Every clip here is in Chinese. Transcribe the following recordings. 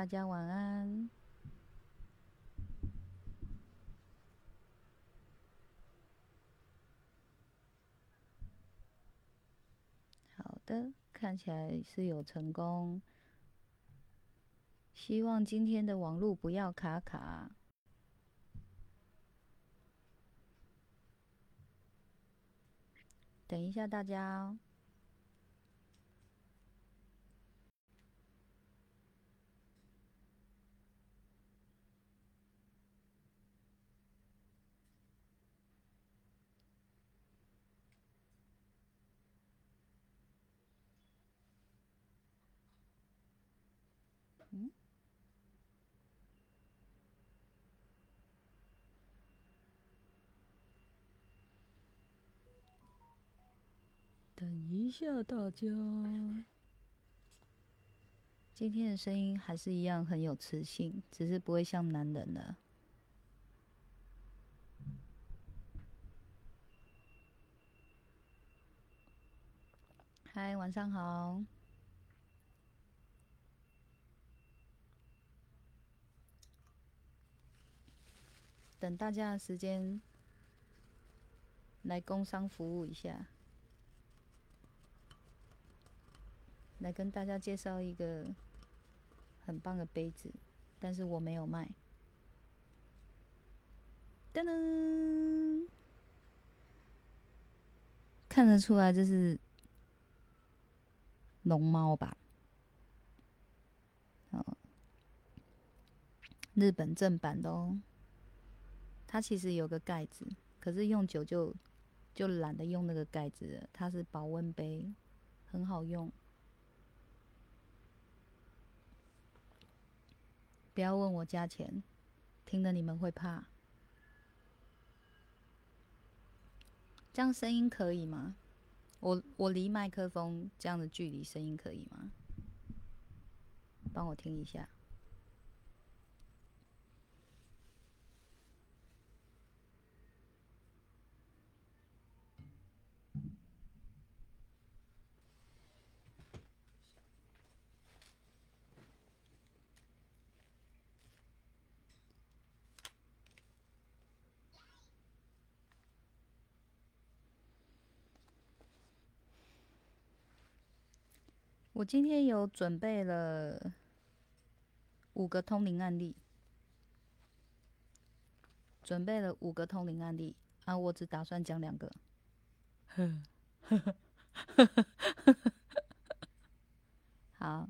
大家晚安。好的，看起来是有成功。希望今天的网络不要卡卡。等一下，大家。一下，大家。今天的声音还是一样很有磁性，只是不会像男人了。嗨，晚上好。等大家的时间，来工商服务一下，来跟大家介绍一个很棒的杯子，但是我没有卖。噔噔，看得出来这是龙猫吧？哦，日本正版的哦。它其实有个盖子，可是用久就就懒得用那个盖子了。它是保温杯，很好用。不要问我价钱，听了你们会怕。这样声音可以吗？我我离麦克风这样的距离，声音可以吗？帮我听一下。我今天有准备了五个通灵案例，准备了五个通灵案例啊，我只打算讲两个。好，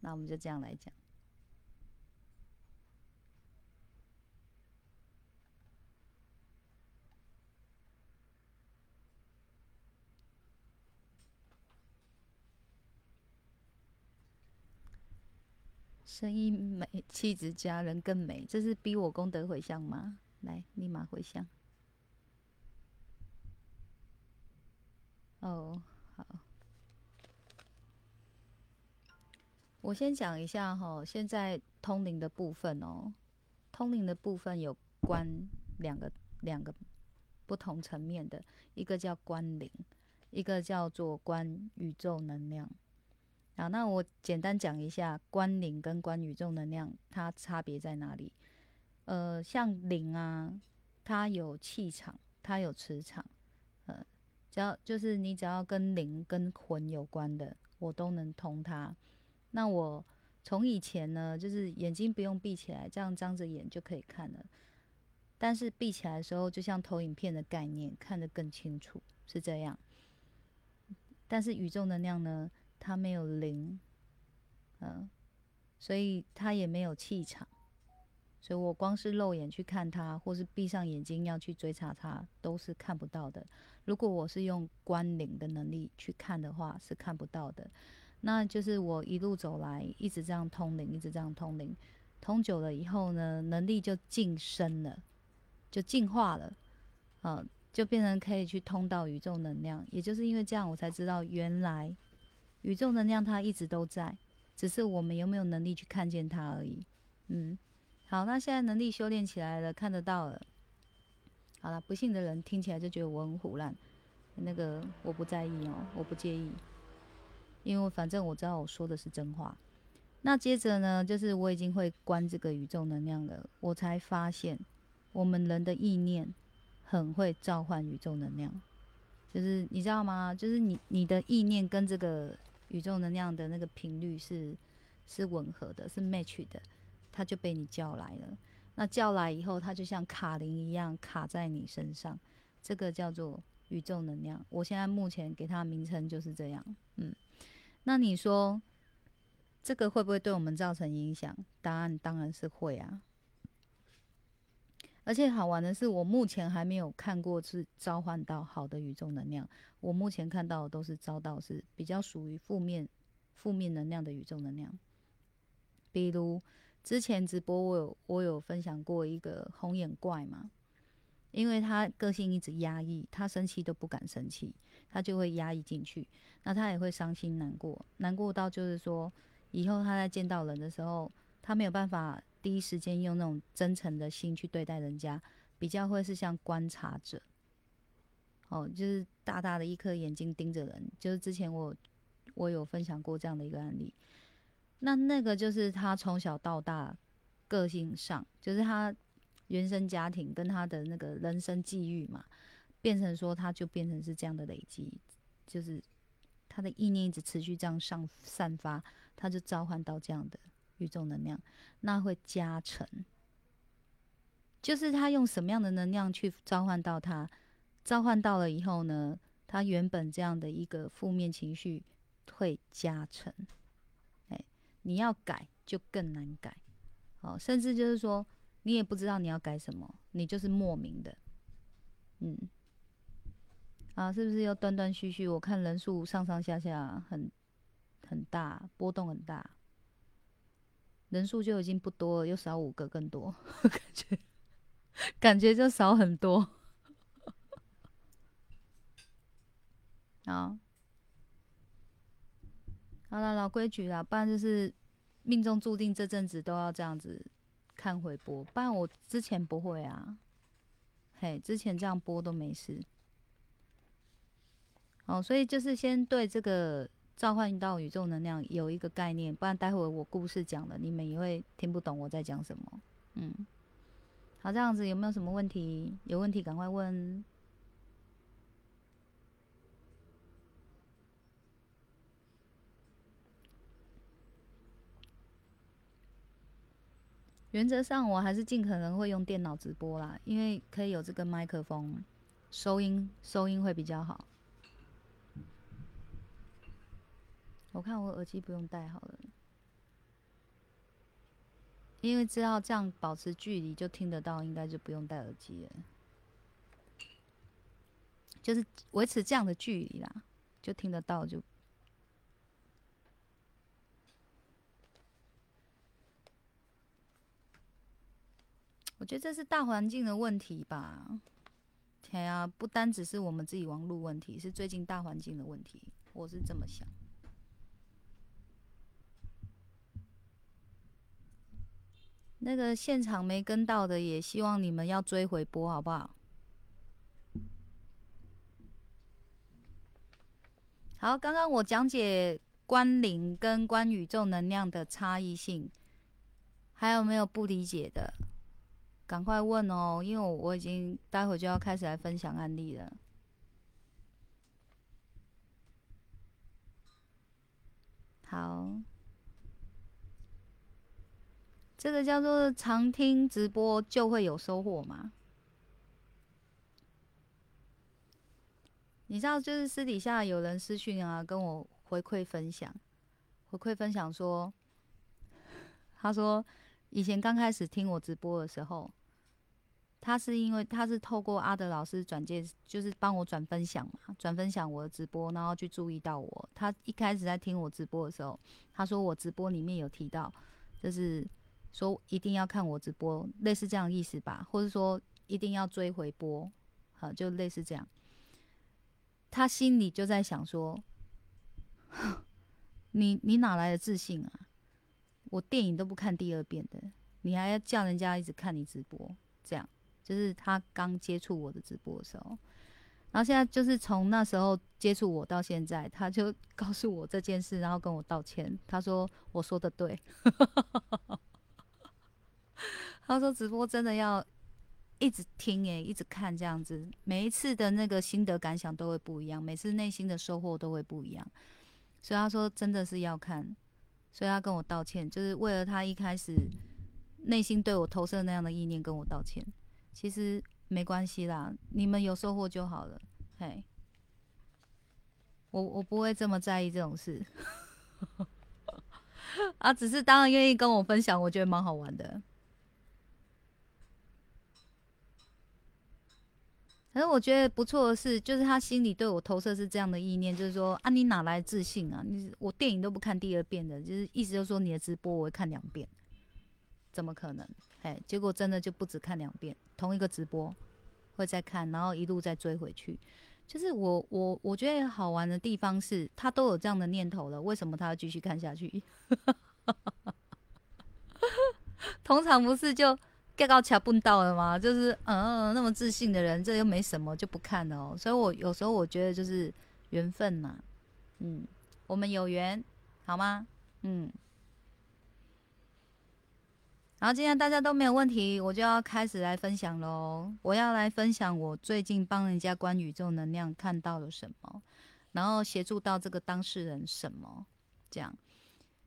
那我们就这样来讲。声音美，气质佳，人更美。这是逼我功德回向吗？来，立马回向。哦，好。我先讲一下哈，现在通灵的部分哦，通灵的部分有关两个两个不同层面的，一个叫关灵，一个叫做关宇宙能量。好，那我简单讲一下关灵跟关宇宙能量它差别在哪里？呃，像灵啊，它有气场，它有磁场，呃，只要就是你只要跟灵跟魂有关的，我都能通它。那我从以前呢，就是眼睛不用闭起来，这样张着眼就可以看了。但是闭起来的时候，就像投影片的概念，看得更清楚，是这样。但是宇宙能量呢？它没有灵，嗯，所以它也没有气场，所以我光是肉眼去看它，或是闭上眼睛要去追查它，都是看不到的。如果我是用观灵的能力去看的话，是看不到的。那就是我一路走来，一直这样通灵，一直这样通灵，通久了以后呢，能力就晋升了，就进化了，嗯，就变成可以去通到宇宙能量。也就是因为这样，我才知道原来。宇宙能量它一直都在，只是我们有没有能力去看见它而已。嗯，好，那现在能力修炼起来了，看得到了。好了，不信的人听起来就觉得我很胡乱，那个我不在意哦，我不介意，因为反正我知道我说的是真话。那接着呢，就是我已经会关这个宇宙能量了，我才发现我们人的意念很会召唤宇宙能量，就是你知道吗？就是你你的意念跟这个宇宙能量的那个频率是是吻合的，是 match 的，它就被你叫来了。那叫来以后，它就像卡铃一样卡在你身上，这个叫做宇宙能量。我现在目前给它名称就是这样，嗯。那你说？这个会不会对我们造成影响？答案当然是会啊。而且好玩的是，我目前还没有看过是召唤到好的宇宙能量。我目前看到的都是遭到是比较属于负面、负面能量的宇宙能量。比如之前直播我有我有分享过一个红眼怪嘛，因为他个性一直压抑，他生气都不敢生气，他就会压抑进去，那他也会伤心难过，难过到就是说。以后他在见到人的时候，他没有办法第一时间用那种真诚的心去对待人家，比较会是像观察者，哦，就是大大的一颗眼睛盯着人。就是之前我我有分享过这样的一个案例，那那个就是他从小到大个性上，就是他原生家庭跟他的那个人生际遇嘛，变成说他就变成是这样的累积，就是他的意念一直持续这样上散发。他就召唤到这样的宇宙能量，那会加成。就是他用什么样的能量去召唤到他，召唤到了以后呢，他原本这样的一个负面情绪会加成。哎，你要改就更难改，哦，甚至就是说你也不知道你要改什么，你就是莫名的，嗯，啊，是不是又断断续续？我看人数上上下下很。很大波动很大，人数就已经不多了，又少五个更多，感觉感觉就少很多。好，好了，老规矩啦，不然就是命中注定这阵子都要这样子看回播，不然我之前不会啊，嘿，之前这样播都没事。哦，所以就是先对这个。召唤到宇宙能量有一个概念，不然待会我故事讲了，你们也会听不懂我在讲什么。嗯，好，这样子有没有什么问题？有问题赶快问。原则上我还是尽可能会用电脑直播啦，因为可以有这个麦克风，收音收音会比较好。我看我耳机不用戴好了，因为知道这样保持距离就听得到，应该就不用戴耳机了。就是维持这样的距离啦，就听得到就。我觉得这是大环境的问题吧。天啊，不单只是我们自己网络问题，是最近大环境的问题，我是这么想。那个现场没跟到的，也希望你们要追回播，好不好？好，刚刚我讲解关灵跟关宇宙能量的差异性，还有没有不理解的？赶快问哦，因为我我已经待会就要开始来分享案例了。好。这个叫做常听直播就会有收获吗？你知道，就是私底下有人私讯啊，跟我回馈分享，回馈分享说，他说以前刚开始听我直播的时候，他是因为他是透过阿德老师转介，就是帮我转分享嘛，转分享我的直播，然后去注意到我。他一开始在听我直播的时候，他说我直播里面有提到，就是。说一定要看我直播，类似这样意思吧，或者说一定要追回播，好，就类似这样。他心里就在想说：“ 你你哪来的自信啊？我电影都不看第二遍的，你还要叫人家一直看你直播？这样就是他刚接触我的直播的时候。然后现在就是从那时候接触我到现在，他就 告诉我这件事，然后跟我道歉。他说我说的对，他说直播真的要一直听诶，一直看这样子，每一次的那个心得感想都会不一样，每次内心的收获都会不一样。所以他说真的是要看，所以他跟我道歉，就是为了他一开始内心对我投射那样的意念跟我道歉。其实。没关系啦，你们有收获就好了。嘿，我我不会这么在意这种事。啊，只是当然愿意跟我分享，我觉得蛮好玩的。可是我觉得不错的是，就是他心里对我投射是这样的意念，就是说啊，你哪来自信啊？你我电影都不看第二遍的，就是意思就是说你的直播我会看两遍，怎么可能？哎，结果真的就不止看两遍，同一个直播会再看，然后一路再追回去。就是我我我觉得好玩的地方是，他都有这样的念头了，为什么他要继续看下去？通常不是就 get 到卡蹦到了吗？就是嗯，那么自信的人，这又没什么，就不看了哦。所以我有时候我觉得就是缘分呐，嗯，我们有缘，好吗？嗯。然后今天大家都没有问题，我就要开始来分享喽。我要来分享我最近帮人家关宇宙能量看到了什么，然后协助到这个当事人什么，这样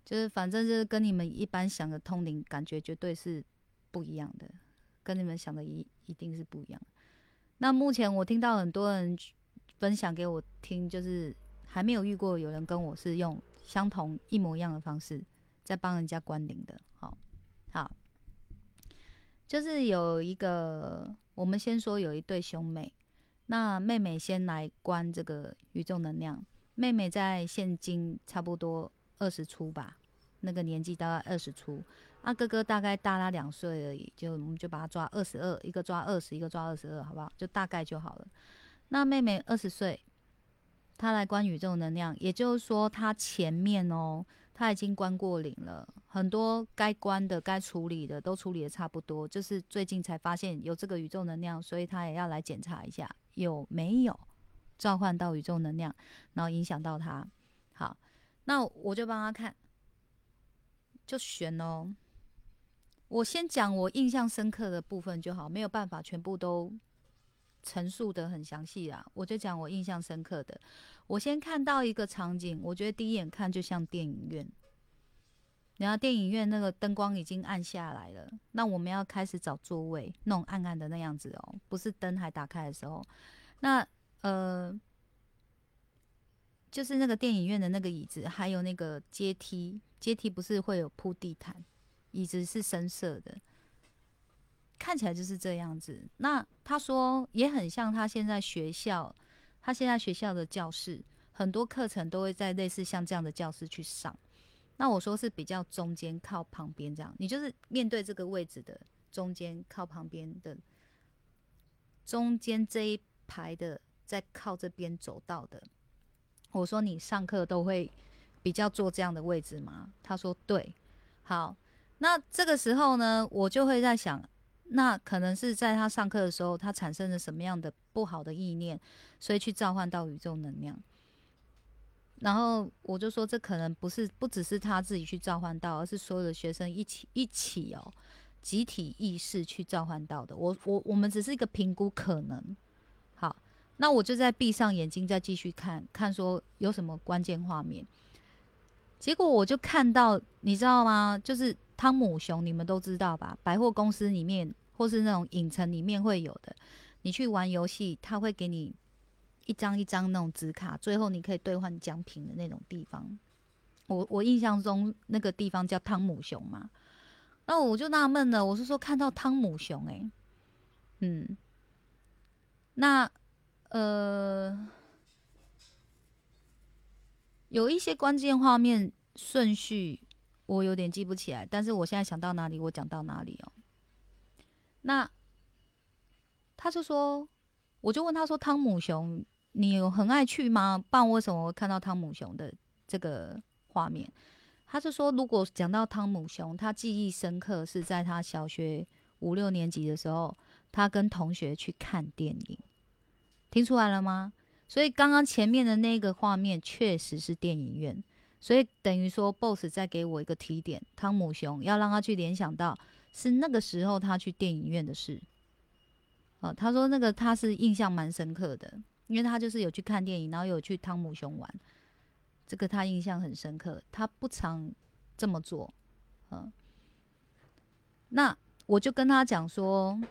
就是反正就是跟你们一般想的通灵感觉绝对是不一样的，跟你们想的一一定是不一样。那目前我听到很多人分享给我听，就是还没有遇过有人跟我是用相同一模一样的方式在帮人家关灵的。好，好。就是有一个，我们先说有一对兄妹，那妹妹先来关这个宇宙能量。妹妹在现今差不多二十出吧，那个年纪大概二十出。啊，哥哥大概大他两岁而已，就我们就把他抓二十二，一个抓二十，一个抓二十二，好不好？就大概就好了。那妹妹二十岁，她来关宇宙能量，也就是说她前面哦。他已经关过领了，很多该关的、该处理的都处理的差不多，就是最近才发现有这个宇宙能量，所以他也要来检查一下有没有召唤到宇宙能量，然后影响到他。好，那我就帮他看，就选哦。我先讲我印象深刻的部分就好，没有办法全部都陈述的很详细啊，我就讲我印象深刻的。我先看到一个场景，我觉得第一眼看就像电影院。然后电影院那个灯光已经暗下来了，那我们要开始找座位，那种暗暗的那样子哦，不是灯还打开的时候。那呃，就是那个电影院的那个椅子，还有那个阶梯，阶梯不是会有铺地毯，椅子是深色的，看起来就是这样子。那他说也很像他现在学校。他现在学校的教室很多课程都会在类似像这样的教室去上。那我说是比较中间靠旁边这样，你就是面对这个位置的中间靠旁边的中间这一排的，在靠这边走道的。我说你上课都会比较坐这样的位置吗？他说对。好，那这个时候呢，我就会在想。那可能是在他上课的时候，他产生了什么样的不好的意念，所以去召唤到宇宙能量。然后我就说，这可能不是不只是他自己去召唤到，而是所有的学生一起一起哦，集体意识去召唤到的。我我我们只是一个评估可能。那我就在闭上眼睛再继续看看说有什么关键画面。结果我就看到，你知道吗？就是汤姆熊，你们都知道吧？百货公司里面。或是那种影城里面会有的，你去玩游戏，他会给你一张一张那种纸卡，最后你可以兑换奖品的那种地方。我我印象中那个地方叫汤姆熊嘛，那我就纳闷了，我是说看到汤姆熊，诶，嗯，那呃有一些关键画面顺序我有点记不起来，但是我现在想到哪里我讲到哪里哦。那他就说，我就问他说：“汤姆熊，你有很爱去吗？不然为什么会看到汤姆熊的这个画面？”他就说：“如果讲到汤姆熊，他记忆深刻是在他小学五六年级的时候，他跟同学去看电影，听出来了吗？所以刚刚前面的那个画面确实是电影院，所以等于说 BOSS 在给我一个提点，汤姆熊要让他去联想到是那个时候他去电影院的事。哦，他说那个他是印象蛮深刻的，因为他就是有去看电影，然后有去汤姆熊玩，这个他印象很深刻。他不常这么做，嗯，那我就跟他讲说，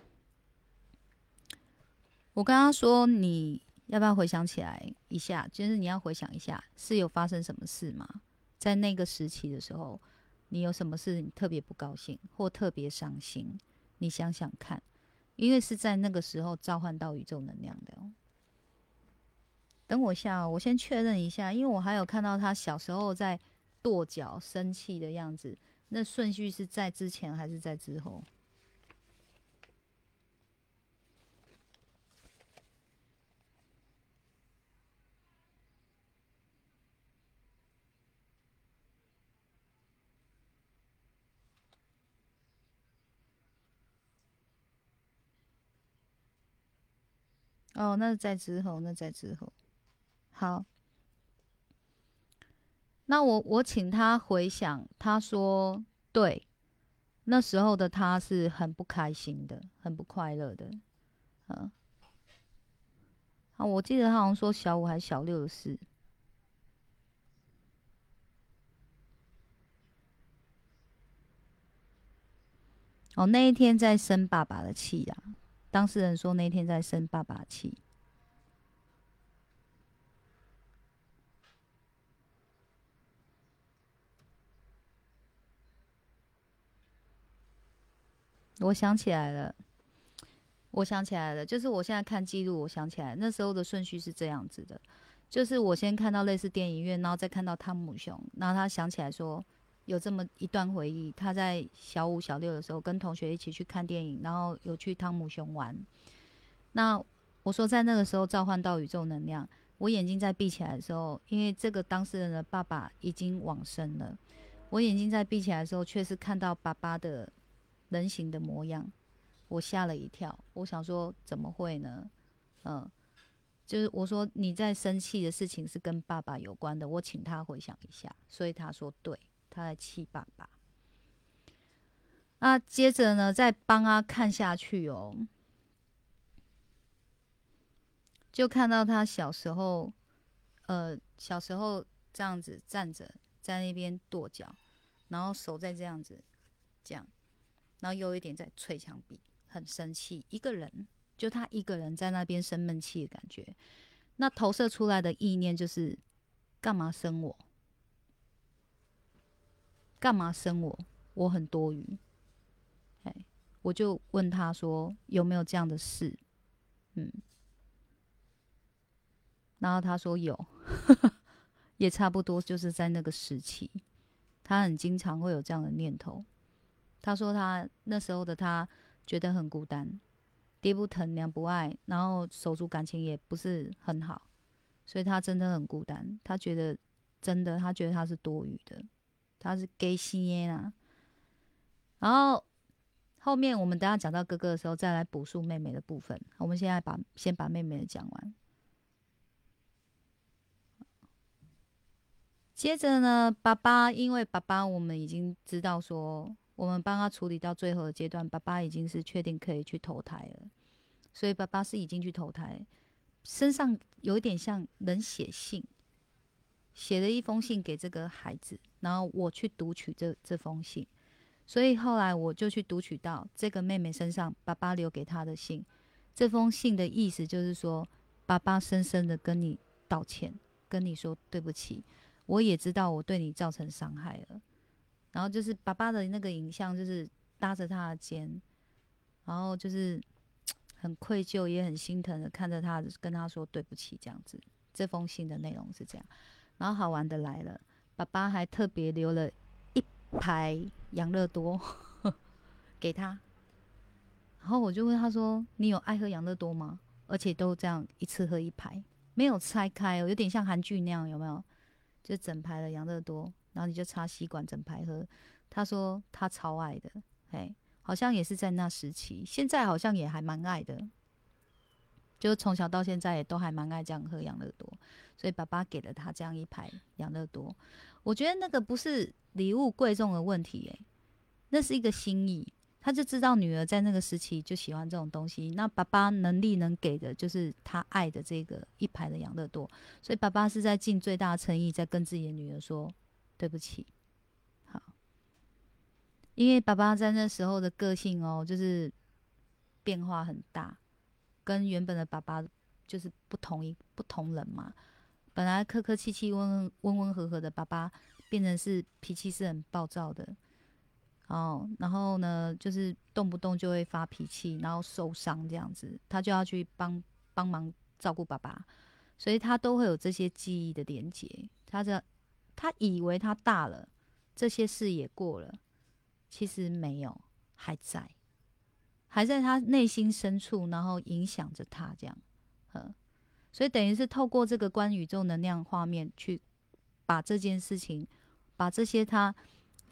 我跟他说你。要不要回想起来一下？就是你要回想一下，是有发生什么事吗？在那个时期的时候，你有什么事你特别不高兴或特别伤心？你想想看，因为是在那个时候召唤到宇宙能量的。等我一下，我先确认一下，因为我还有看到他小时候在跺脚、生气的样子，那顺序是在之前还是在之后？哦，那在之后，那在之后，好。那我我请他回想，他说对，那时候的他是很不开心的，很不快乐的，嗯。啊，我记得他好像说小五还是小六的事。哦，那一天在生爸爸的气呀。当事人说那天在生爸爸气，我想起来了，我想起来了，就是我现在看记录，我想起来那时候的顺序是这样子的，就是我先看到类似电影院，然后再看到汤姆熊，然后他想起来说。有这么一段回忆，他在小五、小六的时候跟同学一起去看电影，然后有去汤姆熊玩。那我说在那个时候召唤到宇宙能量，我眼睛在闭起来的时候，因为这个当事人的爸爸已经往生了，我眼睛在闭起来的时候，却是看到爸爸的人形的模样，我吓了一跳。我想说怎么会呢？嗯，就是我说你在生气的事情是跟爸爸有关的，我请他回想一下，所以他说对。他在气爸爸，那接着呢，再帮他看下去哦，就看到他小时候，呃，小时候这样子站着，在那边跺脚，然后手在这样子，这样，然后有一点在捶墙壁，很生气，一个人，就他一个人在那边生闷气的感觉，那投射出来的意念就是，干嘛生我？干嘛生我？我很多余。哎，我就问他说有没有这样的事？嗯，然后他说有，也差不多就是在那个时期，他很经常会有这样的念头。他说他那时候的他觉得很孤单，爹不疼娘不爱，然后手足感情也不是很好，所以他真的很孤单。他觉得真的，他觉得他是多余的。他是 gay 心啊，然后后面我们等下讲到哥哥的时候，再来补述妹妹的部分。我们现在把先把妹妹的讲完，接着呢，爸爸因为爸爸我们已经知道说，我们帮他处理到最后的阶段，爸爸已经是确定可以去投胎了，所以爸爸是已经去投胎，身上有一点像冷血性。写了一封信给这个孩子，然后我去读取这这封信，所以后来我就去读取到这个妹妹身上爸爸留给她的信。这封信的意思就是说，爸爸深深的跟你道歉，跟你说对不起。我也知道我对你造成伤害了。然后就是爸爸的那个影像，就是搭着他的肩，然后就是 很愧疚，也很心疼的看着他，跟他说对不起这样子。这封信的内容是这样。然后好玩的来了，爸爸还特别留了一排养乐多 给他。然后我就问他说：“你有爱喝养乐多吗？而且都这样一次喝一排，没有拆开，有点像韩剧那样，有没有？就整排的养乐多，然后你就插吸管整排喝。”他说他超爱的，哎，好像也是在那时期，现在好像也还蛮爱的。就从小到现在也都还蛮爱这样喝养乐多，所以爸爸给了他这样一排养乐多。我觉得那个不是礼物贵重的问题，诶，那是一个心意。他就知道女儿在那个时期就喜欢这种东西，那爸爸能力能给的就是他爱的这个一排的养乐多，所以爸爸是在尽最大诚意在跟自己的女儿说对不起。好，因为爸爸在那时候的个性哦，就是变化很大，跟原本的爸爸就是不同一不同人嘛。本来客客气气、温温温和和的爸爸，变成是脾气是很暴躁的。哦，然后呢，就是动不动就会发脾气，然后受伤这样子，他就要去帮帮忙照顾爸爸，所以他都会有这些记忆的连接。他这他以为他大了，这些事也过了，其实没有，还在，还在他内心深处，然后影响着他这样，所以等于是透过这个关宇宙能量画面去把这件事情，把这些他。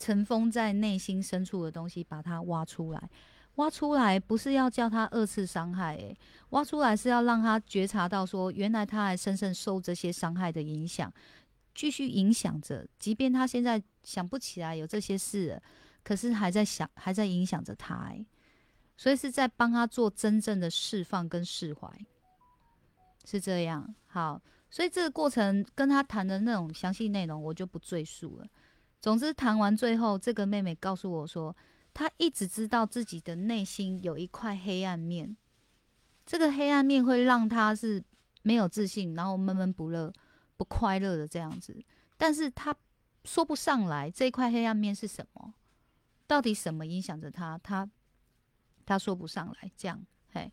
尘封在内心深处的东西，把它挖出来。挖出来不是要叫他二次伤害，诶，挖出来是要让他觉察到，说原来他还深深受这些伤害的影响，继续影响着。即便他现在想不起来有这些事，可是还在想，还在影响着他。诶，所以是在帮他做真正的释放跟释怀，是这样。好，所以这个过程跟他谈的那种详细内容，我就不赘述了。总之，谈完最后，这个妹妹告诉我说，她一直知道自己的内心有一块黑暗面，这个黑暗面会让她是没有自信，然后闷闷不乐、不快乐的这样子。但是她说不上来这一块黑暗面是什么，到底什么影响着她，她她说不上来。这样，嘿。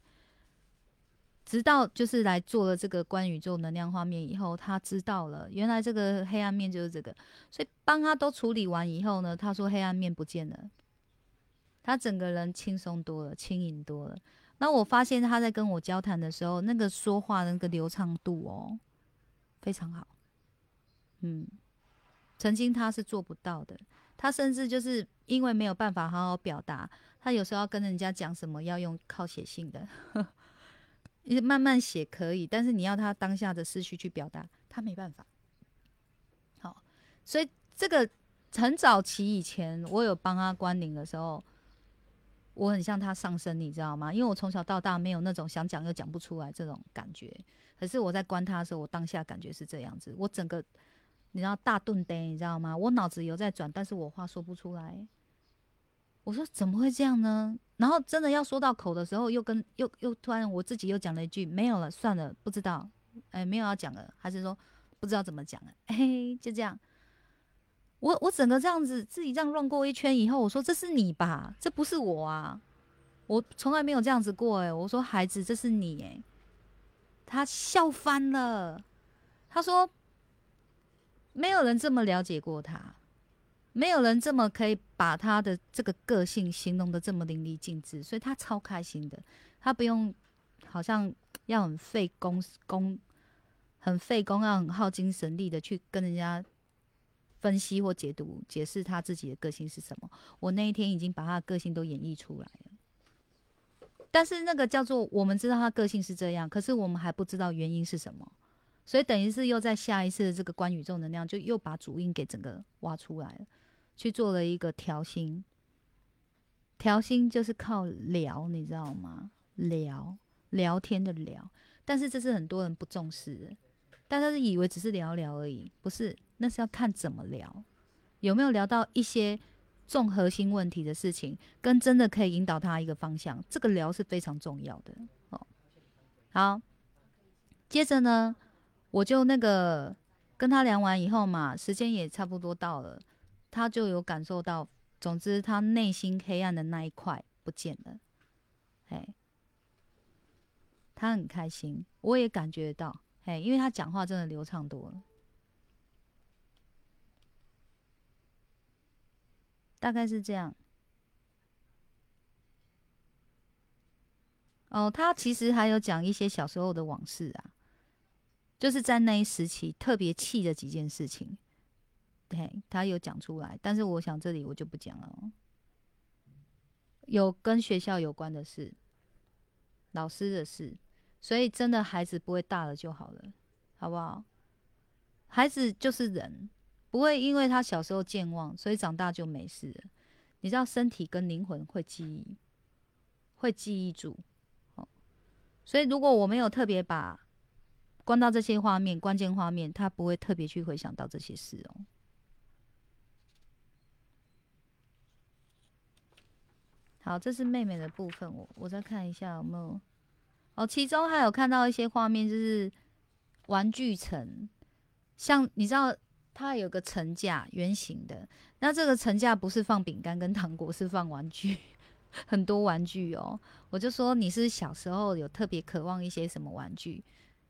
直到就是来做了这个关宇宙能量画面以后，他知道了原来这个黑暗面就是这个，所以帮他都处理完以后呢，他说黑暗面不见了，他整个人轻松多了，轻盈多了。那我发现他在跟我交谈的时候，那个说话的那个流畅度哦，非常好。嗯，曾经他是做不到的，他甚至就是因为没有办法好好表达，他有时候要跟人家讲什么，要用靠写信的。慢慢写可以，但是你要他当下的思绪去表达，他没办法。好，所以这个很早期以前，我有帮他关灵的时候，我很像他上身，你知道吗？因为我从小到大没有那种想讲又讲不出来这种感觉。可是我在关他的时候，我当下感觉是这样子，我整个你知道大顿呆，你知道吗？我脑子有在转，但是我话说不出来。我说怎么会这样呢？然后真的要说到口的时候，又跟又又突然我自己又讲了一句没有了，算了，不知道，哎，没有要讲了，还是说不知道怎么讲了，嘿，就这样。我我整个这样子自己这样乱过一圈以后，我说这是你吧，这不是我啊，我从来没有这样子过哎。我说孩子，这是你哎，他笑翻了，他说没有人这么了解过他。没有人这么可以把他的这个个性形容的这么淋漓尽致，所以他超开心的。他不用好像要很费功功，很费功，要很耗精神力的去跟人家分析或解读、解释他自己的个性是什么。我那一天已经把他的个性都演绎出来了，但是那个叫做我们知道他个性是这样，可是我们还不知道原因是什么，所以等于是又在下一次的这个关宇宙能量，就又把主因给整个挖出来了。去做了一个调心，调心就是靠聊，你知道吗？聊聊天的聊，但是这是很多人不重视的，大家是以为只是聊聊而已，不是，那是要看怎么聊，有没有聊到一些重核心问题的事情，跟真的可以引导他一个方向，这个聊是非常重要的哦。好，接着呢，我就那个跟他聊完以后嘛，时间也差不多到了。他就有感受到，总之他内心黑暗的那一块不见了，哎，他很开心，我也感觉到，哎，因为他讲话真的流畅多了，大概是这样。哦，他其实还有讲一些小时候的往事啊，就是在那一时期特别气的几件事情。对，他有讲出来，但是我想这里我就不讲了。有跟学校有关的事，老师的事，所以真的孩子不会大了就好了，好不好？孩子就是人，不会因为他小时候健忘，所以长大就没事。你知道身体跟灵魂会记忆，会记忆住。哦，所以如果我没有特别把关到这些画面、关键画面，他不会特别去回想到这些事哦。好，这是妹妹的部分，我我再看一下有没有哦。其中还有看到一些画面，就是玩具城，像你知道它有个层架，圆形的，那这个层架不是放饼干跟糖果，是放玩具，很多玩具哦。我就说你是小时候有特别渴望一些什么玩具？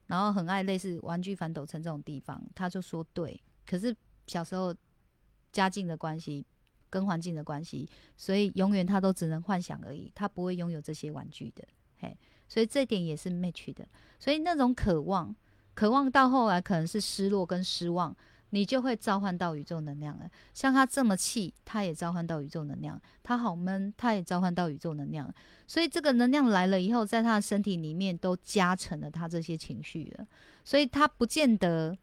然后很爱类似玩具反斗城这种地方，他就说对。可是小时候家境的关系跟环境的关系，所以永远他都只能幻想而已，他不会拥有这些玩具的。嘿，所以这点也是 match 的。所以那种渴望，渴望到后来可能是失落跟失望。你就会召唤到宇宙能量了。像他这么气，他也召唤到宇宙能量；他好闷，他也召唤到宇宙能量。所以这个能量来了以后，在他的身体里面都加成了他这些情绪了。所以他不见得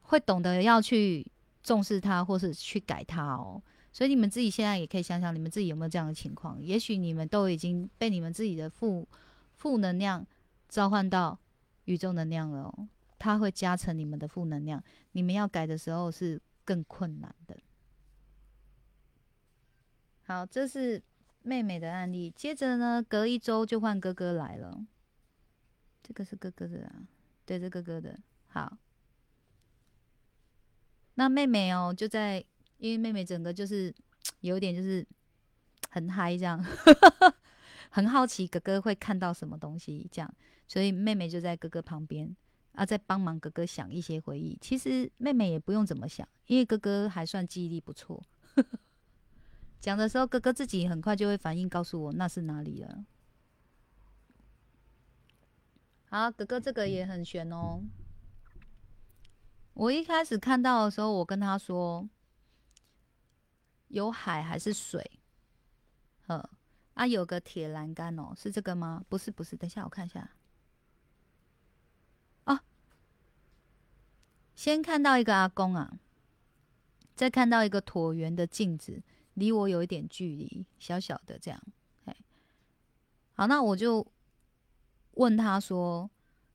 会懂得要去重视他，或是去改他哦。所以你们自己现在也可以想想，你们自己有没有这样的情况？也许你们都已经被你们自己的负负能量召唤到宇宙能量了哦。它会加成你们的负能量，你们要改的时候是更困难的。好，这是妹妹的案例。接着呢，隔一周就换哥哥来了。这个是哥哥的啊，对，这哥哥的。好，那妹妹哦，就在因为妹妹整个就是有点就是很嗨这样，很好奇哥哥会看到什么东西这样，所以妹妹就在哥哥旁边。啊，在帮忙哥哥想一些回忆。其实妹妹也不用怎么想，因为哥哥还算记忆力不错。讲的时候，哥哥自己很快就会反应，告诉我那是哪里了。好，哥哥这个也很悬哦。我一开始看到的时候，我跟他说有海还是水？呃，啊，有个铁栏杆哦，是这个吗？不是，不是，等一下我看一下。先看到一个阿公啊，再看到一个椭圆的镜子，离我有一点距离，小小的这样。哎，好，那我就问他说：“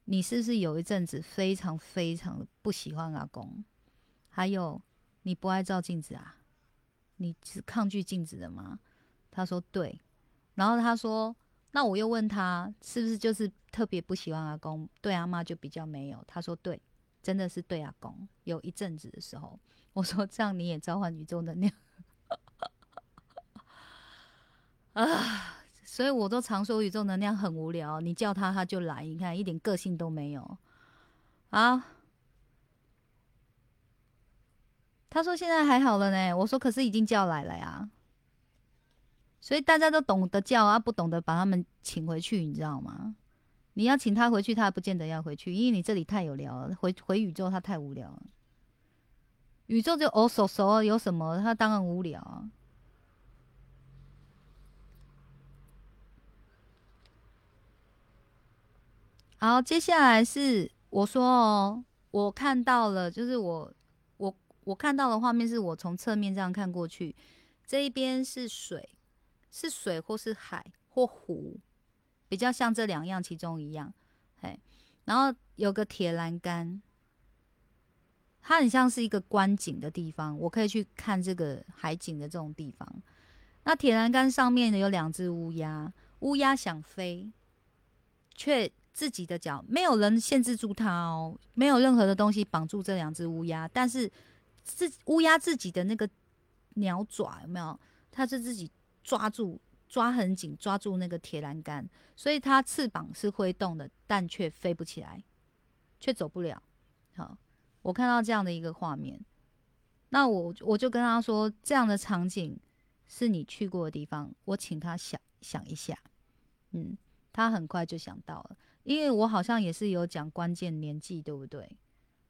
你是不是有一阵子非常非常不喜欢阿公？还有，你不爱照镜子啊？你是抗拒镜子的吗？”他说：“对。”然后他说：“那我又问他，是不是就是特别不喜欢阿公？对阿妈就比较没有？”他说：“对。”真的是对阿公有一阵子的时候，我说这样你也召唤宇宙能量 啊，所以我都常说宇宙能量很无聊，你叫他他就来，你看一点个性都没有啊。他说现在还好了呢，我说可是已经叫来了呀，所以大家都懂得叫啊，不懂得把他们请回去，你知道吗？你要请他回去，他不见得要回去，因为你这里太有聊了。回回宇宙，他太无聊了。宇宙就哦，熟熟有什么？他当然无聊啊。好，接下来是我说哦，我看到了，就是我我看到的画面是我从侧面这样看过去，这一边是水，是水或是海或湖。比较像这两样其中一样，嘿，然后有个铁栏杆，它很像是一个观景的地方，我可以去看这个海景的这种地方。那铁栏杆上面呢有两只乌鸦，乌鸦想飞，却自己的脚没有人限制住它哦，没有任何的东西绑住这两只乌鸦，但是自乌鸦自己的那个鸟爪有没有？它是自己抓住。抓很紧，抓住那个铁栏杆，所以它翅膀是挥动的，但却飞不起来，却走不了。好，我看到这样的一个画面，那我我就跟他说，这样的场景是你去过的地方，我请他想想一下。嗯，他很快就想到了，因为我好像也是有讲关键年纪，对不对？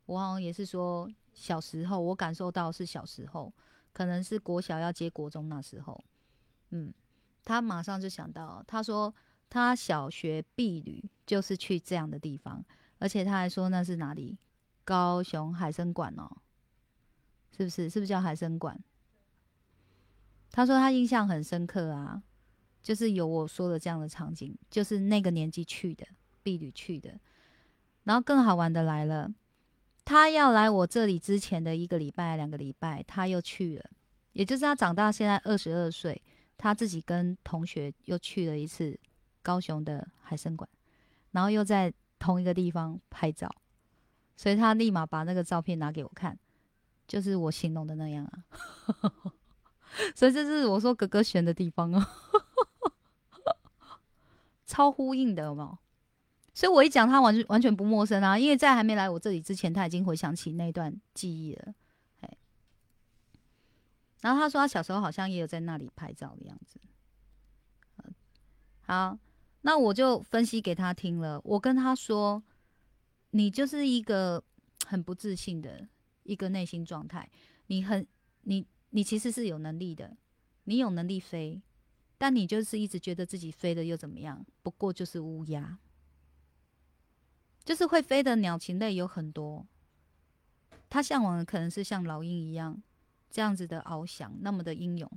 我好像也是说小时候，我感受到是小时候，可能是国小要接国中那时候，嗯。他马上就想到，他说他小学毕旅就是去这样的地方，而且他还说那是哪里？高雄海参馆哦，是不是？是不是叫海参馆？他说他印象很深刻啊，就是有我说的这样的场景，就是那个年纪去的，毕旅去的。然后更好玩的来了，他要来我这里之前的一个礼拜、两个礼拜，他又去了，也就是他长大现在二十二岁，他自己跟同学又去了一次高雄的海参馆，然后又在同一个地方拍照，所以他立马把那个照片拿给我看，就是我形容的那样啊。所以这是我说哥哥选的地方哦，超呼应的，有没有？所以我一讲，他完全完全不陌生啊，因为在还没来我这里之前，他已经回想起那段记忆了。哎，然后他说他小时候好像也有在那里拍照的样子。好，那我就分析给他听了。我跟他说，你就是一个很不自信的一个内心状态，你很你。你其实是有能力的，你有能力飞，但你就是一直觉得自己飞的又怎么样？不过就是乌鸦，就是会飞的鸟禽类有很多。他向往的可能是像老鹰一样这样子的翱翔，那么的英勇，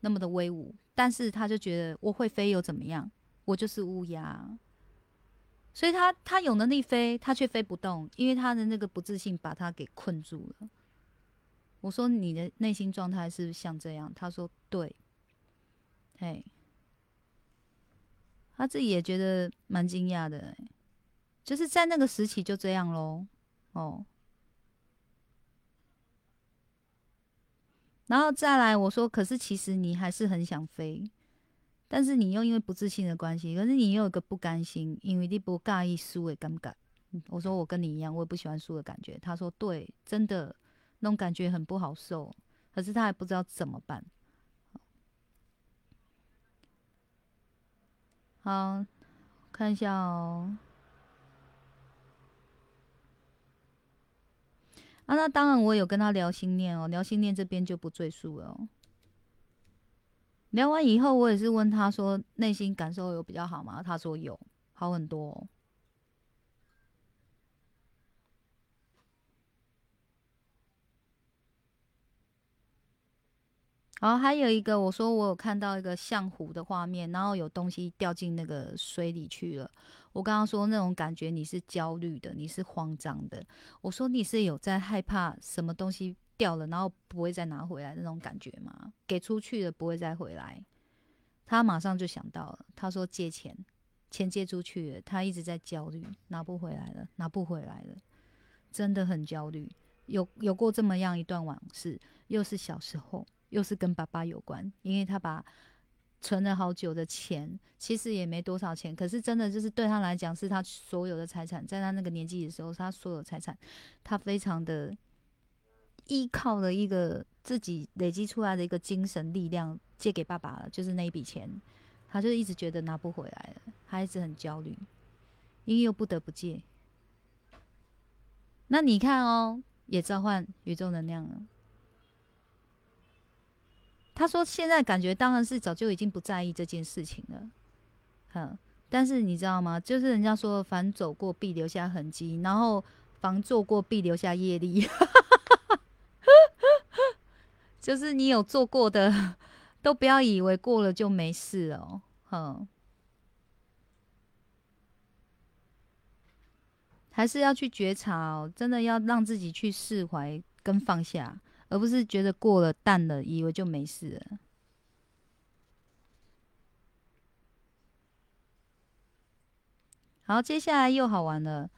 那么的威武。但是他就觉得我会飞又怎么样？我就是乌鸦。所以他他有能力飞，他却飞不动，因为他的那个不自信把他给困住了。我说你的内心状态是像这样，他说对，嘿，他自己也觉得蛮惊讶的，就是在那个时期就这样喽，哦，然后再来我说，可是其实你还是很想飞，但是你又因为不自信的关系，可是你又有个不甘心，因为你不介意输的尴尬。我说我跟你一样，我也不喜欢输的感觉。他说对，真的。那种感觉很不好受，可是他还不知道怎么办。好，看一下哦。啊，那当然我有跟他聊心念哦，聊心念这边就不赘述了。聊完以后，我也是问他说，内心感受有比较好吗？他说有，好很多。哦还有一个，我说我有看到一个像湖的画面，然后有东西掉进那个水里去了。我刚刚说那种感觉，你是焦虑的，你是慌张的。我说你是有在害怕什么东西掉了，然后不会再拿回来那种感觉吗？给出去了不会再回来。他马上就想到了，他说借钱，钱借出去了，他一直在焦虑，拿不回来了，拿不回来了，真的很焦虑。有有过这么样一段往事，又是小时候。又是跟爸爸有关，因为他把存了好久的钱，其实也没多少钱，可是真的就是对他来讲是他所有的财产，在他那个年纪的时候，他所有财产，他非常的依靠了一个自己累积出来的一个精神力量借给爸爸了，就是那一笔钱，他就一直觉得拿不回来了，他一直很焦虑，因为又不得不借。那你看哦，也召唤宇宙能量了。他说：“现在感觉当然是早就已经不在意这件事情了，哼。但是你知道吗？就是人家说‘凡走过必留下痕迹’，然后‘凡做过必留下业力’，就是你有做过的，都不要以为过了就没事哦，哼。还是要去觉察哦，真的要让自己去释怀跟放下。”而不是觉得过了淡了，以为就没事了。好，接下来又好玩了。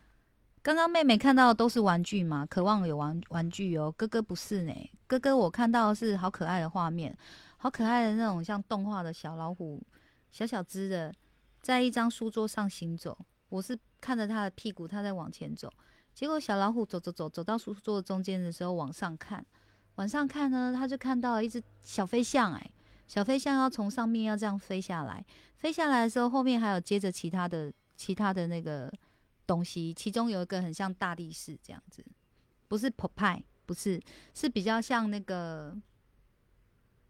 刚刚妹妹看到的都是玩具嘛，渴望有玩玩具哦。哥哥不是呢，哥哥我看到的是好可爱的画面，好可爱的那种像动画的小老虎，小小只的，在一张书桌上行走。我是看着他的屁股，他在往前走。结果小老虎走走走，走到书桌中间的时候，往上看。晚上看呢，他就看到一只小飞象，哎，小飞象要从上面要这样飞下来，飞下来的时候，后面还有接着其他的其他的那个东西，其中有一个很像大力士这样子，不是 p 派，不是，是比较像那个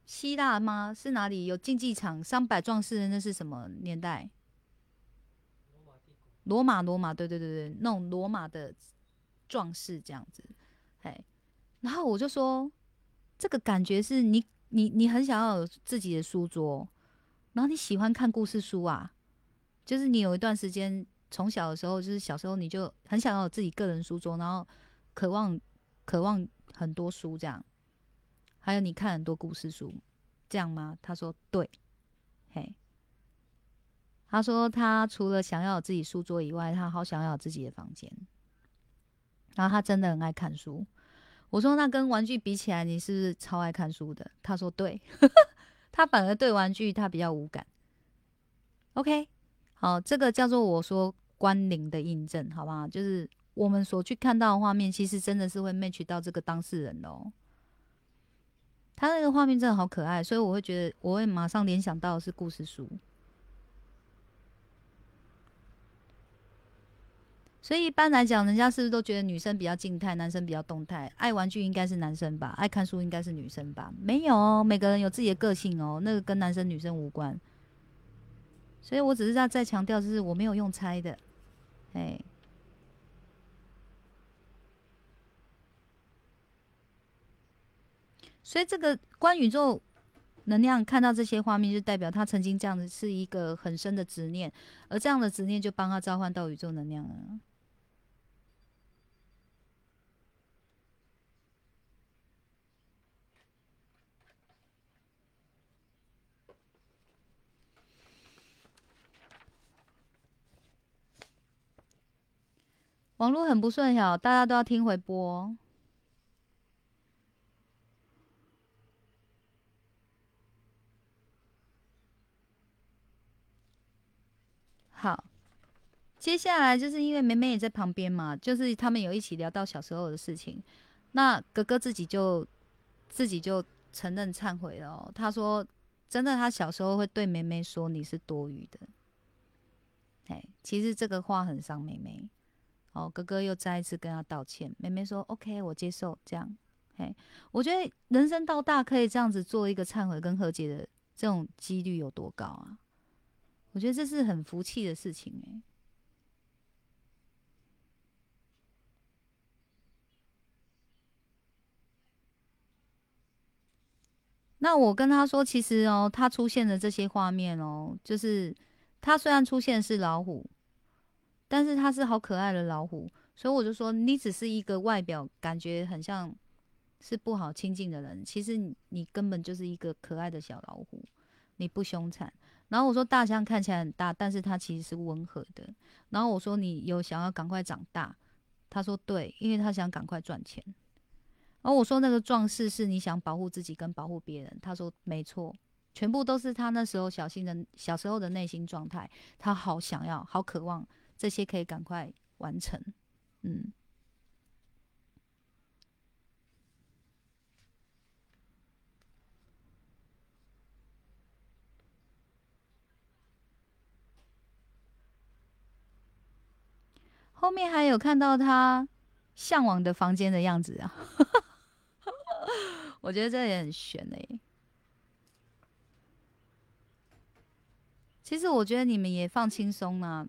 希腊吗？是哪里有竞技场？三百壮士那是什么年代？罗马，罗马，对对对对，那种罗马的壮士这样子，哎，然后我就说，这个感觉是你，你，你很想要有自己的书桌，然后你喜欢看故事书啊，就是你有一段时间从小的时候，就是小时候你就很想要有自己个人书桌，然后渴望，渴望很多书这样。还有你看很多故事书，这样吗？他说对，嘿，他说他除了想要有自己书桌以外，他好想要有自己的房间。然后他真的很爱看书。我说那跟玩具比起来，你是不是超爱看书的？他说对，他反而对玩具他比较无感。OK，好，这个叫做我说关灵的印证，好不好？就是我们所去看到的画面，其实真的是会 match 到这个当事人哦。他那个画面真的好可爱，所以我会觉得，我会马上联想到的是故事书。所以一般来讲，人家是不是都觉得女生比较静态，男生比较动态？爱玩具应该是男生吧，爱看书应该是女生吧？没有，每个人有自己的个性哦，那个跟男生女生无关。所以我只是在再强调，就是我没有用猜的，哎。所以这个关宇宙能量看到这些画面，就代表他曾经这样子是一个很深的执念，而这样的执念就帮他召唤到宇宙能量了。网络很不顺，小大家都要听回播。好，接下来就是因为梅梅也在旁边嘛，就是他们有一起聊到小时候的事情，那哥哥自己就自己就承认忏悔了。他说：“真的，他小时候会对梅梅说你是多余的。”哎，其实这个话很伤梅梅。哦，哥哥又再一次跟他道歉。妹妹说：“OK，我接受。”这样，哎，我觉得人生到大可以这样子做一个忏悔跟和解的这种几率有多高啊？我觉得这是很福气的事情哎。那我跟他说，其实哦，他出现的这些画面哦，就是他虽然出现是老虎，但是他是好可爱的老虎，所以我就说，你只是一个外表感觉很像是不好亲近的人，其实你你根本就是一个可爱的小老虎，你不凶残。然后我说大象看起来很大，但是它其实是温和的。然后我说你有想要赶快长大？他说对，因为他想赶快赚钱。然后我说那个壮士是你想保护自己跟保护别人？他说没错，全部都是他那时候小心的小时候的内心状态。他好想要，好渴望这些可以赶快完成。嗯。后面还有看到他向往的房间的样子啊，我觉得这也很悬哎。其实我觉得你们也放轻松啊，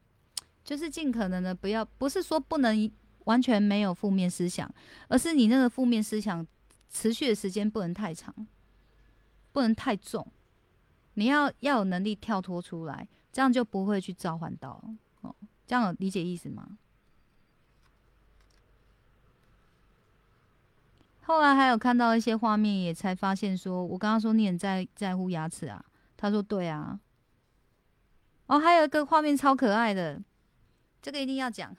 就是尽可能的不要，不是说不能完全没有负面思想，而是你那个负面思想持续的时间不能太长，不能太重，你要要有能力跳脱出来，这样就不会去召唤到哦。这样有理解意思吗？后来还有看到一些画面，也才发现说，我刚刚说你很在在乎牙齿啊，他说对啊。哦，还有一个画面超可爱的，这个一定要讲，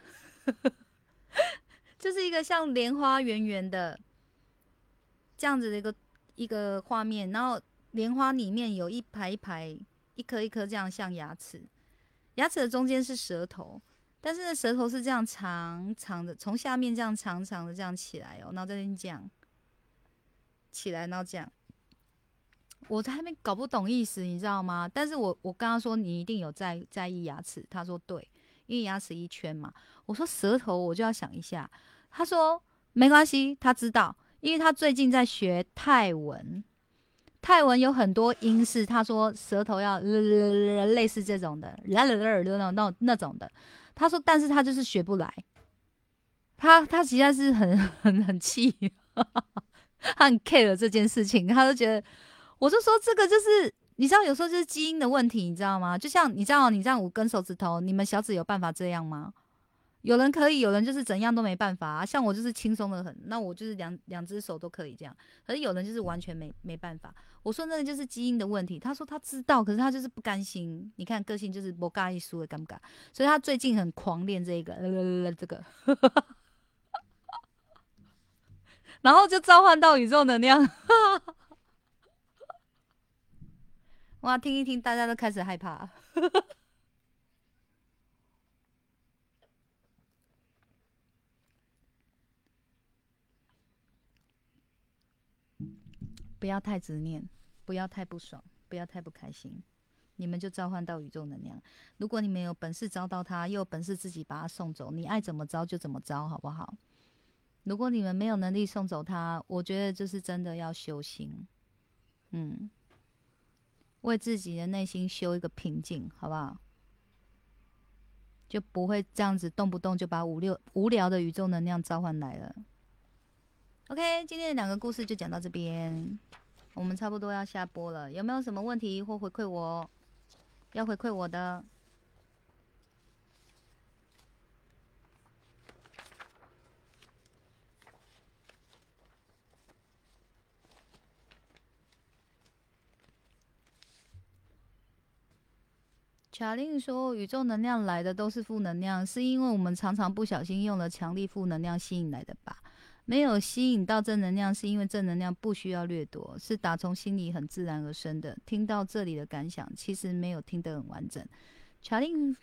这是一个像莲花圆圆的这样子的一个一个画面，然后莲花里面有一排一排，一颗一颗这样像牙齿，牙齿的中间是舌头，但是舌头是这样长长的，从下面这样长长的这样起来哦，然后这边这样。起来，然后这样，我在还没搞不懂意思，你知道吗？但是我我刚刚说你一定有在在意牙齿，他说对，因为牙齿一圈嘛。我说舌头，我就要想一下。他说没关系，他知道，因为他最近在学泰文，泰文有很多音是他说舌头要类似这种的，那那那那种的。他说，但是他就是学不来。他他实在是很很很气，他很 care 这件事情，他就觉得，我就说这个就是你知道，有时候就是基因的问题，你知道吗？就像你知道，你这样五根手指头，你们小指有办法这样吗？有人可以，有人就是怎样都没办法啊。像我就是轻松的很，那我就是两两只手都可以这样。可是有人就是完全没没办法。我说那个就是基因的问题。他说他知道，可是他就是不甘心。你看个性就是不尬一输的，敢不敢？所以他最近很狂练这个，这个，然后就召唤到宇宙能量。哇，听一听，大家都开始害怕。不要太执念，不要太不爽，不要太不开心，你们就召唤到宇宙能量。如果你们有本事招到他，又有本事自己把他送走，你爱怎么招就怎么招，好不好？如果你们没有能力送走他，我觉得就是真的要修心，嗯，为自己的内心修一个平静，好不好？就不会这样子动不动就把五六无聊的宇宙能量召唤来了。OK，今天的两个故事就讲到这边，我们差不多要下播了。有没有什么问题或回馈我？要回馈我的？卡令说：“宇宙能量来的都是负能量，是因为我们常常不小心用了强力负能量吸引来的吧？”没有吸引到正能量，是因为正能量不需要掠夺，是打从心里很自然而生的。听到这里的感想，其实没有听得很完整。查令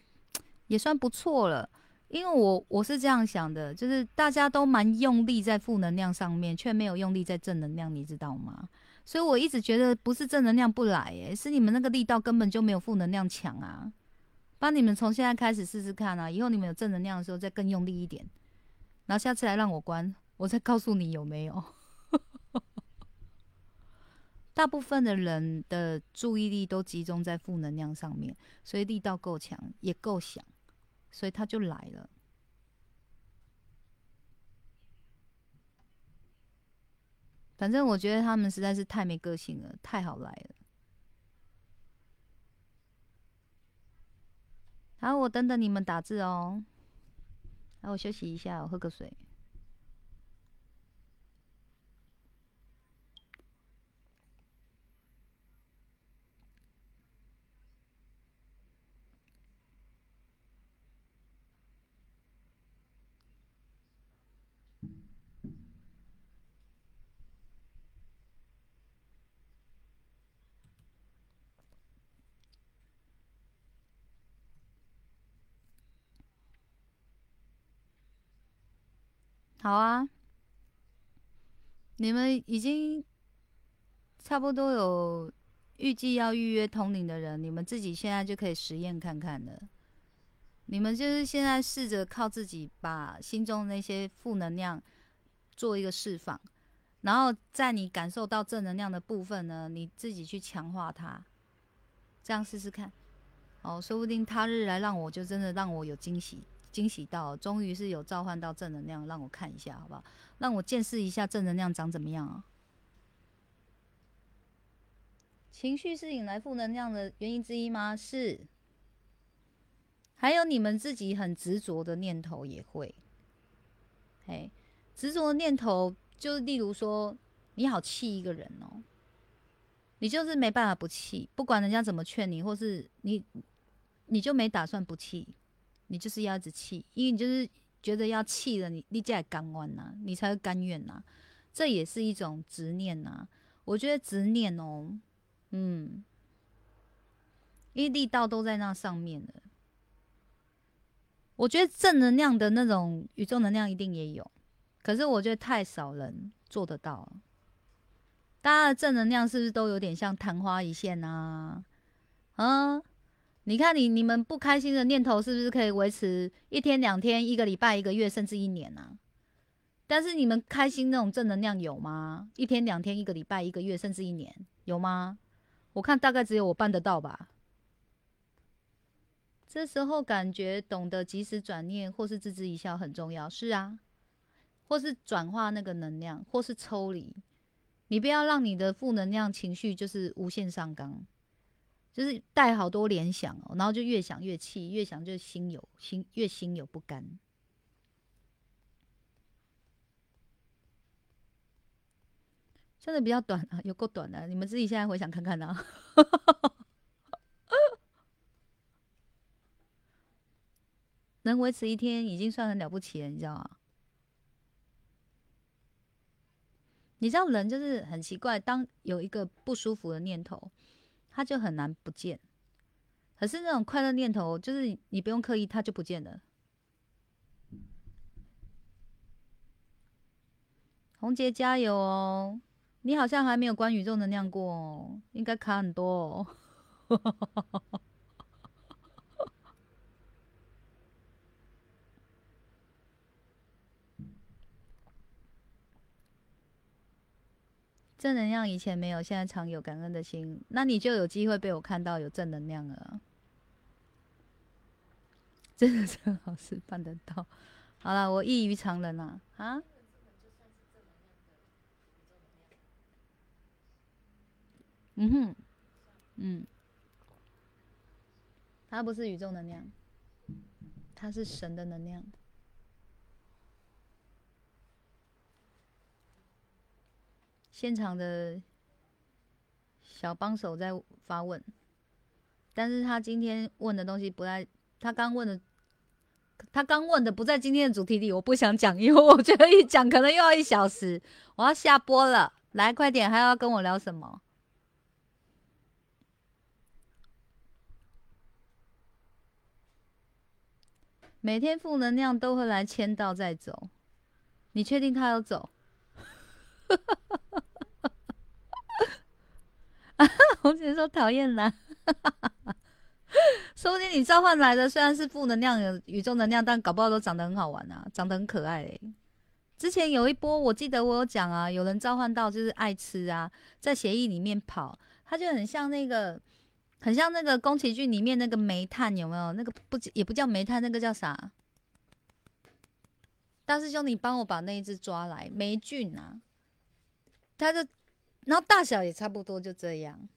也算不错了，因为我我是这样想的，就是大家都蛮用力在负能量上面，却没有用力在正能量，你知道吗？所以我一直觉得不是正能量不来，诶，是你们那个力道根本就没有负能量强啊。帮你们从现在开始试试看啊，以后你们有正能量的时候再更用力一点，然后下次来让我关。我再告诉你有没有？大部分的人的注意力都集中在负能量上面，所以力道够强，也够响，所以他就来了。反正我觉得他们实在是太没个性了，太好来了。好，我等等你们打字哦。好，我休息一下，我喝个水。好啊，你们已经差不多有预计要预约通灵的人，你们自己现在就可以实验看看了。你们就是现在试着靠自己把心中那些负能量做一个释放，然后在你感受到正能量的部分呢，你自己去强化它，这样试试看。哦，说不定他日来让我就真的让我有惊喜。惊喜到，终于是有召唤到正能量，让我看一下，好不好？让我见识一下正能量长怎么样啊？情绪是引来负能量的原因之一吗？是。还有你们自己很执着的念头也会。嘿，执着的念头，就是例如说，你好气一个人哦，你就是没办法不气，不管人家怎么劝你，或是你，你就没打算不气。你就是要一直气，因为你就是觉得要气了，你你才甘愿呐，你才会甘愿呐，这也是一种执念呐。我觉得执念哦，嗯，因为力道都在那上面了。我觉得正能量的那种宇宙能量一定也有，可是我觉得太少人做得到。大家的正能量是不是都有点像昙花一现啊？啊？你看，你你们不开心的念头是不是可以维持一天、两天、一个礼拜、一个月，甚至一年呢？但是你们开心那种正能量有吗？一天、两天、一个礼拜、一个月，甚至一年，有吗？我看大概只有我办得到吧。这时候感觉懂得及时转念，或是置之一笑很重要。是啊，或是转化那个能量，或是抽离。你不要让你的负能量情绪就是无限上纲，就是带好多联想哦，然后就越想越气，越想就心有心越心有不甘。真的比较短啊，有够短的，你们自己现在回想看看啊。能维持一天已经算很了不起了，你知道吗？你知道人就是很奇怪，当有一个不舒服的念头，他就很难不见。可是那种快乐念头，就是你不用刻意，他就不见了。红杰加油哦！你好像还没有关宇宙能量过哦，应该卡很多哦。正能量以前没有，现在常有感恩的心，那你就有机会被我看到有正能量了。真的是好事办得到。好了，我异于常人啊啊！嗯哼，嗯，它不是宇宙能量，它是神的能量。现场的小帮手在发问，但是他今天问的东西不在，他刚问的，他刚问的不在今天的主题里，我不想讲，因为我觉得一讲可能又要一小时，我要下播了，来快点，还要跟我聊什么？每天负能量都会来签到再走，你确定他要走？红姐说讨厌啦，说不定你召唤来的虽然是负能量、宇宙能量，但搞不好都长得很好玩啊，长得很可爱。之前有一波，我记得我有讲啊，有人召唤到就是爱吃啊，在协议里面跑，他就很像那个，很像那个宫崎骏里面那个煤炭，有没有？那个不也不叫煤炭，那个叫啥？大师兄，你帮我把那一只抓来，霉菌啊，他就。然后大小也差不多，就这样。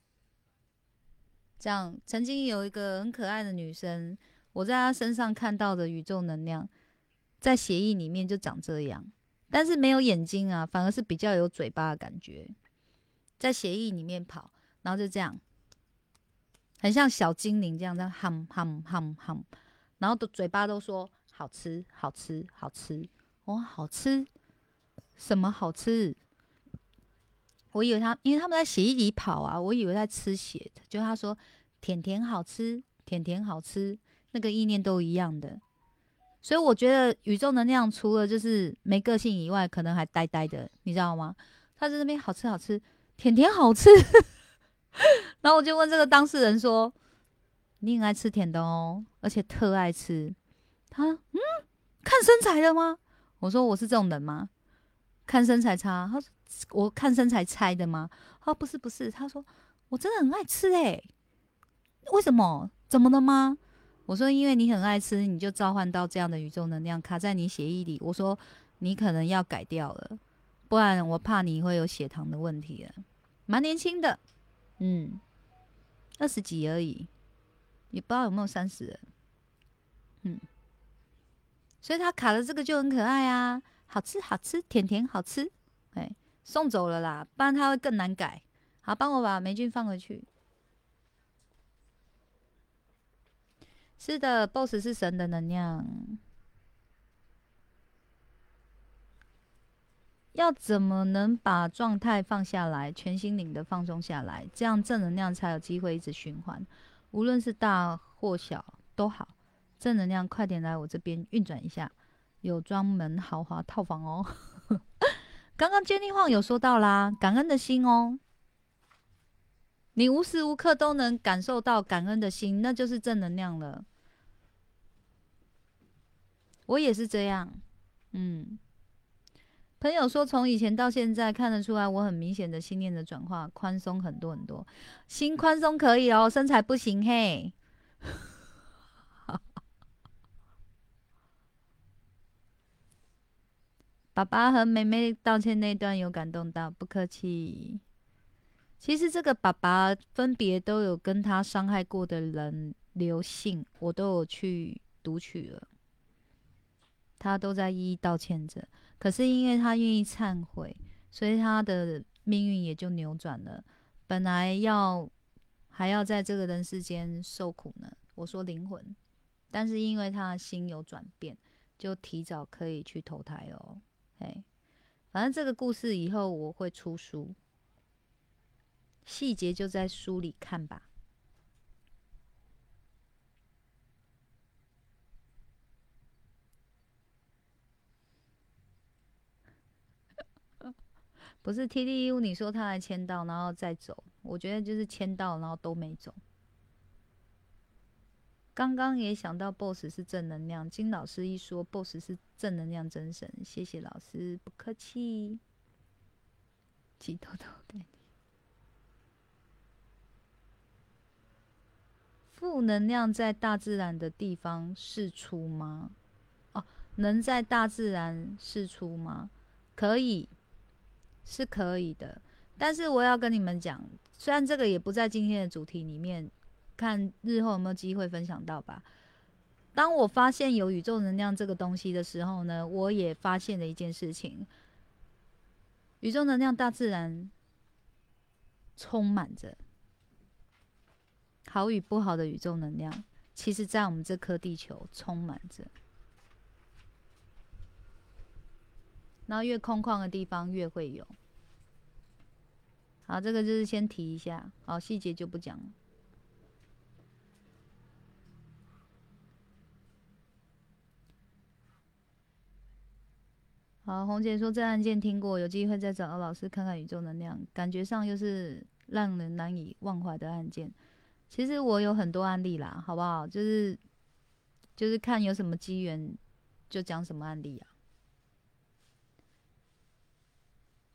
这样，曾经有一个很可爱的女生，我在她身上看到的宇宙能量，在协议里面就长这样，但是没有眼睛啊，反而是比较有嘴巴的感觉，在协议里面跑，然后就这样，很像小精灵这样在喊喊喊喊，然后的嘴巴都说好吃好吃好吃，哇，好吃，什么好吃？我以为他，因为他们在血液里跑啊，我以为在吃血。就他说甜甜好吃，甜甜好吃，那个意念都一样的。所以我觉得宇宙能量除了就是没个性以外，可能还呆呆的，你知道吗？他在那边好吃好吃，甜甜好吃。然后我就问这个当事人说：“你很爱吃甜的哦，而且特爱吃。”他嗯，看身材的吗？我说我是这种人吗？看身材差？他说。我看身材猜的吗？哦，不是不是，他说我真的很爱吃诶。为什么？怎么了吗？我说因为你很爱吃，你就召唤到这样的宇宙能量卡在你血液里。我说你可能要改掉了，不然我怕你会有血糖的问题了。蛮年轻的，嗯，二十几而已，也不知道有没有三十，嗯，所以他卡的这个就很可爱啊，好吃好吃，甜甜好吃，哎。送走了啦，不然他会更难改。好，帮我把霉菌放回去。是的，BOSS 是神的能量。要怎么能把状态放下来，全心灵的放松下来，这样正能量才有机会一直循环，无论是大或小都好。正能量快点来我这边运转一下，有专门豪华套房哦。刚刚坚定晃有说到啦，感恩的心哦，你无时无刻都能感受到感恩的心，那就是正能量了。我也是这样，嗯，朋友说，从以前到现在看得出来，我很明显的心念的转化，宽松很多很多。心宽松可以哦，身材不行嘿。爸爸和妹妹道歉那段有感动到，不客气。其实这个爸爸分别都有跟他伤害过的人留信，我都有去读取了，他都在一一道歉着。可是因为他愿意忏悔，所以他的命运也就扭转了。本来要还要在这个人世间受苦呢，我说灵魂，但是因为他的心有转变，就提早可以去投胎哦。哎，反正这个故事以后我会出书，细节就在书里看吧。不是 T D U，你说他来签到，然后再走，我觉得就是签到，然后都没走。刚刚也想到，boss 是正能量。金老师一说，boss 是正能量真神，谢谢老师，不客气。鸡偷偷给你。负能量在大自然的地方释出吗？哦，能在大自然释出吗？可以，是可以的。但是我要跟你们讲，虽然这个也不在今天的主题里面。看日后有没有机会分享到吧。当我发现有宇宙能量这个东西的时候呢，我也发现了一件事情：宇宙能量、大自然充满着好与不好的宇宙能量，其实在我们这颗地球充满着。然后越空旷的地方越会有。好，这个就是先提一下，好，细节就不讲了。好，红姐说这案件听过，有机会再找到老师看看宇宙能量，感觉上又是让人难以忘怀的案件。其实我有很多案例啦，好不好？就是就是看有什么机缘就讲什么案例啊。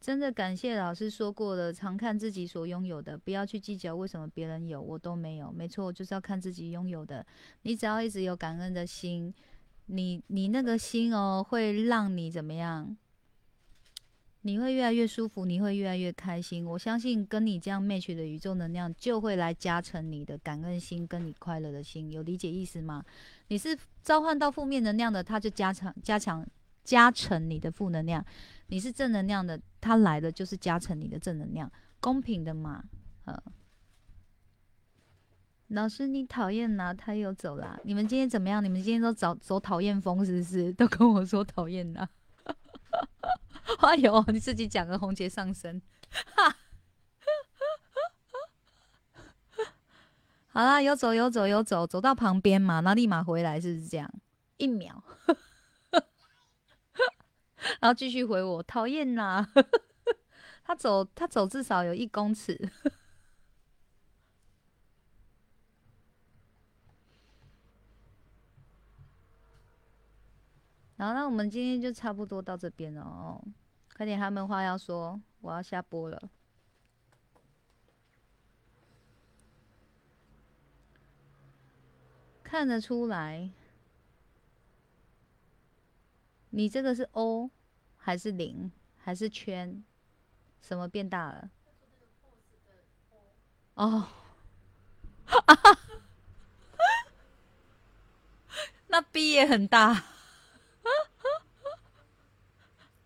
真的感谢老师说过的，常看自己所拥有的，不要去计较为什么别人有我都没有。没错，就是要看自己拥有的。你只要一直有感恩的心。你你那个心哦，会让你怎么样？你会越来越舒服，你会越来越开心。我相信跟你这样 match 的宇宙能量，就会来加成你的感恩心，跟你快乐的心。有理解意思吗？你是召唤到负面能量的，它就加强加强加成你的负能量；你是正能量的，它来的就是加成你的正能量，公平的嘛，呃。老师，你讨厌哪？他又走啦。你们今天怎么样？你们今天都走走讨厌风是不是？都跟我说讨厌哪？哎呦，你自己讲个红姐上身。好啦，有走有走有走，走到旁边嘛，那立马回来，是不是这样？一秒，然后继续回我讨厌呐。他走，他走至少有一公尺。然后，那我们今天就差不多到这边了哦。快点，还有没话要说？我要下播了。看得出来，你这个是 O 还是零还是圈？什么变大了？哦，那 B 也很大。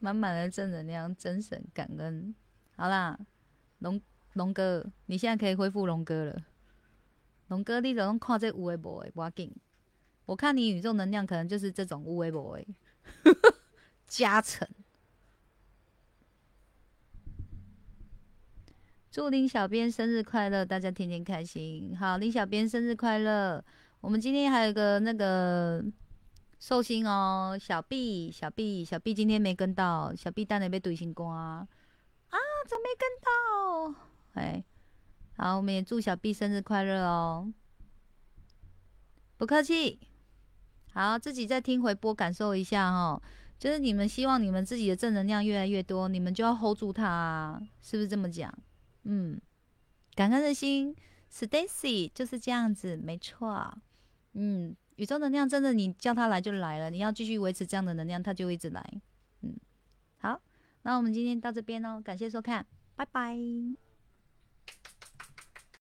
满满的正能量，真神感恩。好啦，龙龙哥，你现在可以恢复龙哥了。龙哥，你怎么看这无为 boy？我紧，我看你宇宙能量可能就是这种无为 boy 加成。祝林小编生日快乐，大家天天开心。好，林小编生日快乐。我们今天还有个那个。寿星哦，小 B，小 B，小 B 今天没跟到，小 B 单的被怼星光啊，啊，怎么没跟到？哎，好，我们也祝小 B 生日快乐哦，不客气。好，自己再听回播感受一下哈，就是你们希望你们自己的正能量越来越多，你们就要 hold 住它，是不是这么讲？嗯，感恩的心，Stacy 就是这样子，没错。嗯，宇宙能量真的，你叫它来就来了，你要继续维持这样的能量，它就一直来。嗯，好，那我们今天到这边哦，感谢收看，拜拜。